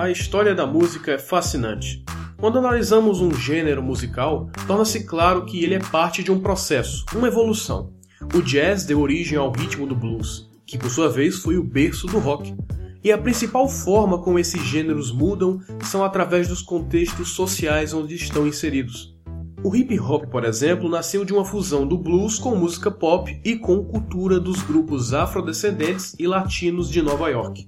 A história da música é fascinante. Quando analisamos um gênero musical, torna-se claro que ele é parte de um processo, uma evolução. O jazz deu origem ao ritmo do blues, que por sua vez foi o berço do rock. E a principal forma como esses gêneros mudam são através dos contextos sociais onde estão inseridos. O hip hop, por exemplo, nasceu de uma fusão do blues com música pop e com cultura dos grupos afrodescendentes e latinos de Nova York.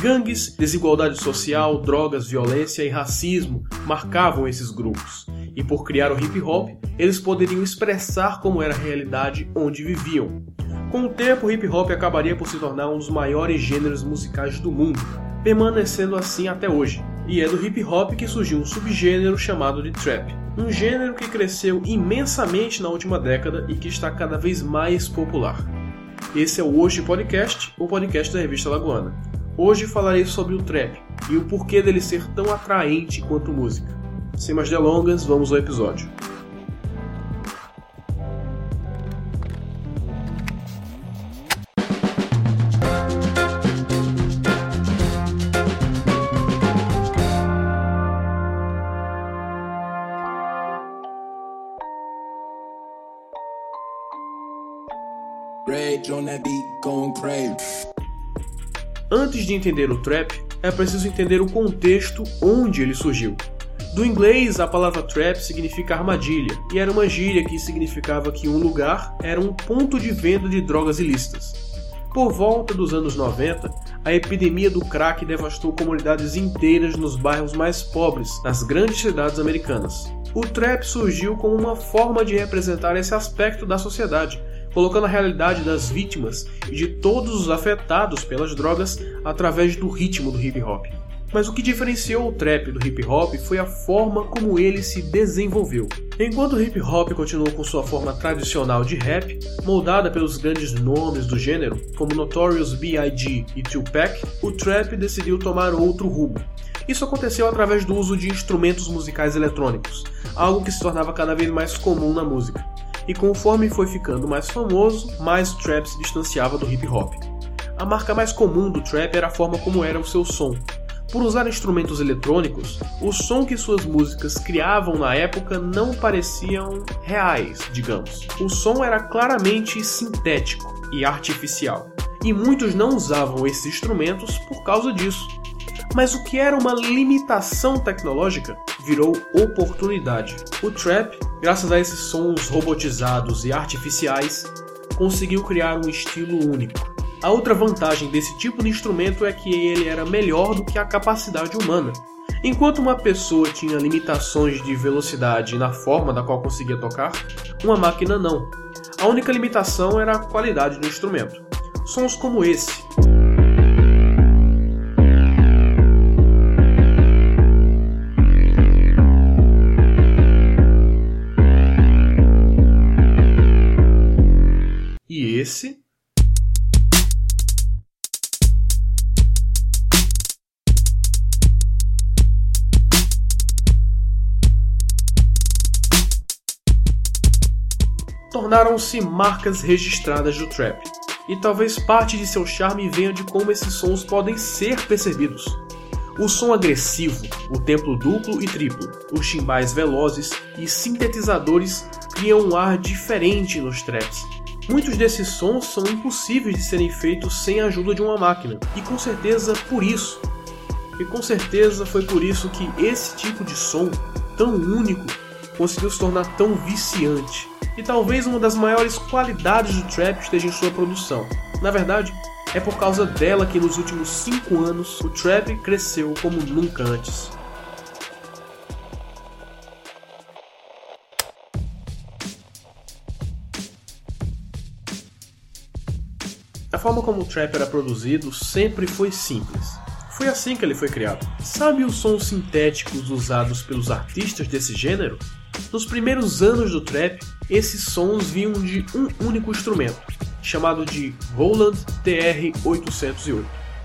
Gangues, desigualdade social, drogas, violência e racismo marcavam esses grupos, e por criar o hip hop, eles poderiam expressar como era a realidade onde viviam. Com o tempo, o hip hop acabaria por se tornar um dos maiores gêneros musicais do mundo, permanecendo assim até hoje. E é do hip hop que surgiu um subgênero chamado de trap um gênero que cresceu imensamente na última década e que está cada vez mais popular. Esse é o Hoje Podcast, o podcast da revista Lagoana. Hoje falarei sobre o trap e o porquê dele ser tão atraente quanto música. Sem mais delongas, vamos ao episódio. Antes de entender o trap, é preciso entender o contexto onde ele surgiu. Do inglês, a palavra trap significa armadilha, e era uma gíria que significava que um lugar era um ponto de venda de drogas ilícitas. Por volta dos anos 90, a epidemia do crack devastou comunidades inteiras nos bairros mais pobres das grandes cidades americanas. O trap surgiu como uma forma de representar esse aspecto da sociedade, colocando a realidade das vítimas e de todos os afetados pelas drogas através do ritmo do hip hop. Mas o que diferenciou o trap do hip hop foi a forma como ele se desenvolveu. Enquanto o hip hop continuou com sua forma tradicional de rap, moldada pelos grandes nomes do gênero, como Notorious B.I.G. e Tupac, o trap decidiu tomar outro rumo. Isso aconteceu através do uso de instrumentos musicais eletrônicos, algo que se tornava cada vez mais comum na música e conforme foi ficando mais famoso, mais o trap se distanciava do hip hop. A marca mais comum do trap era a forma como era o seu som. Por usar instrumentos eletrônicos, o som que suas músicas criavam na época não pareciam reais, digamos. O som era claramente sintético e artificial, e muitos não usavam esses instrumentos por causa disso. Mas o que era uma limitação tecnológica virou oportunidade. O trap Graças a esses sons robotizados e artificiais, conseguiu criar um estilo único. A outra vantagem desse tipo de instrumento é que ele era melhor do que a capacidade humana. Enquanto uma pessoa tinha limitações de velocidade na forma da qual conseguia tocar, uma máquina não. A única limitação era a qualidade do instrumento. Sons como esse, esse. Tornaram-se marcas registradas do trap, e talvez parte de seu charme venha de como esses sons podem ser percebidos. O som agressivo, o tempo duplo e triplo, os timbais velozes e sintetizadores criam um ar diferente nos traps, Muitos desses sons são impossíveis de serem feitos sem a ajuda de uma máquina, e com certeza por isso. E com certeza foi por isso que esse tipo de som, tão único, conseguiu se tornar tão viciante. E talvez uma das maiores qualidades do trap esteja em sua produção. Na verdade, é por causa dela que nos últimos 5 anos o trap cresceu como nunca antes. Forma como o trap era produzido sempre foi simples. Foi assim que ele foi criado. Sabe os sons sintéticos usados pelos artistas desse gênero? Nos primeiros anos do trap, esses sons vinham de um único instrumento, chamado de Roland TR-808.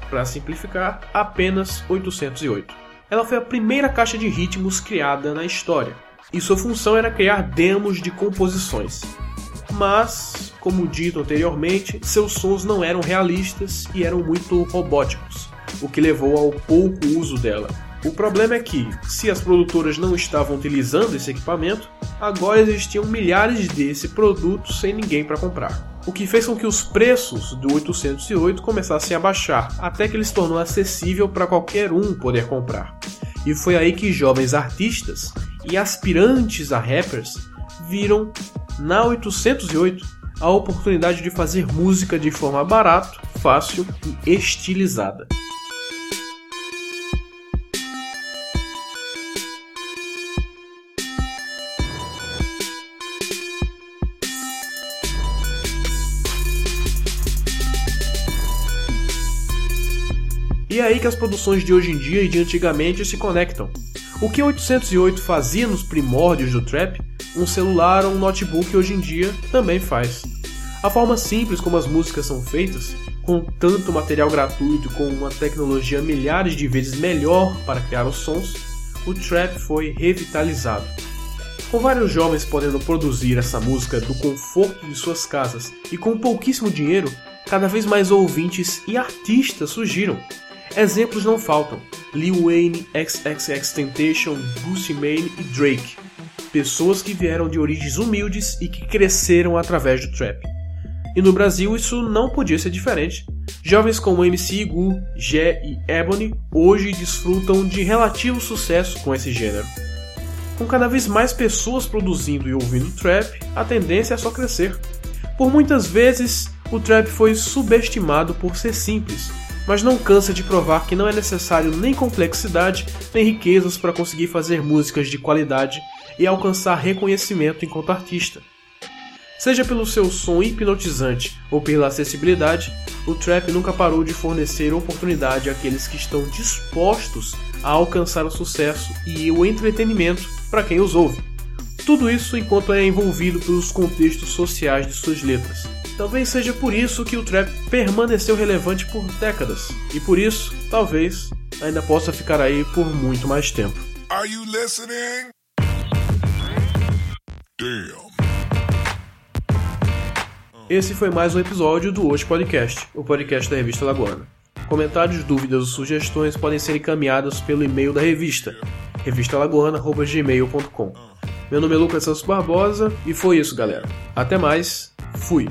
Para simplificar, apenas 808. Ela foi a primeira caixa de ritmos criada na história, e sua função era criar demos de composições mas, como dito anteriormente, seus sons não eram realistas e eram muito robóticos. o que levou ao pouco uso dela. O problema é que, se as produtoras não estavam utilizando esse equipamento, agora existiam milhares desse produto sem ninguém para comprar. O que fez com que os preços do 808 começassem a baixar, até que ele se tornou acessível para qualquer um poder comprar. E foi aí que jovens artistas e aspirantes a rappers viram na 808 a oportunidade de fazer música de forma barata, fácil e estilizada. E é aí que as produções de hoje em dia e de antigamente se conectam. O que 808 fazia nos primórdios do trap, um celular ou um notebook hoje em dia também faz. A forma simples como as músicas são feitas, com tanto material gratuito com uma tecnologia milhares de vezes melhor para criar os sons, o trap foi revitalizado. Com vários jovens podendo produzir essa música do conforto de suas casas e com pouquíssimo dinheiro, cada vez mais ouvintes e artistas surgiram, Exemplos não faltam: Lil Wayne, XXXTentacion, Gucci Mane e Drake. Pessoas que vieram de origens humildes e que cresceram através do trap. E no Brasil isso não podia ser diferente. Jovens como MC Igu, Jé e Ebony hoje desfrutam de relativo sucesso com esse gênero. Com cada vez mais pessoas produzindo e ouvindo trap, a tendência é só crescer. Por muitas vezes, o trap foi subestimado por ser simples, mas não cansa de provar que não é necessário nem complexidade nem riquezas para conseguir fazer músicas de qualidade e alcançar reconhecimento enquanto artista. Seja pelo seu som hipnotizante ou pela acessibilidade, o trap nunca parou de fornecer oportunidade àqueles que estão dispostos a alcançar o sucesso e o entretenimento para quem os ouve. Tudo isso enquanto é envolvido pelos contextos sociais de suas letras. Talvez seja por isso que o trap permaneceu relevante por décadas, e por isso, talvez, ainda possa ficar aí por muito mais tempo. Are you listening? Esse foi mais um episódio do Hoje Podcast, o podcast da revista Lagoana. Comentários, dúvidas ou sugestões podem ser encaminhados pelo e-mail da revista, revistalagoana.gmail.com. Meu nome é Lucas Santos Barbosa e foi isso, galera. Até mais, fui!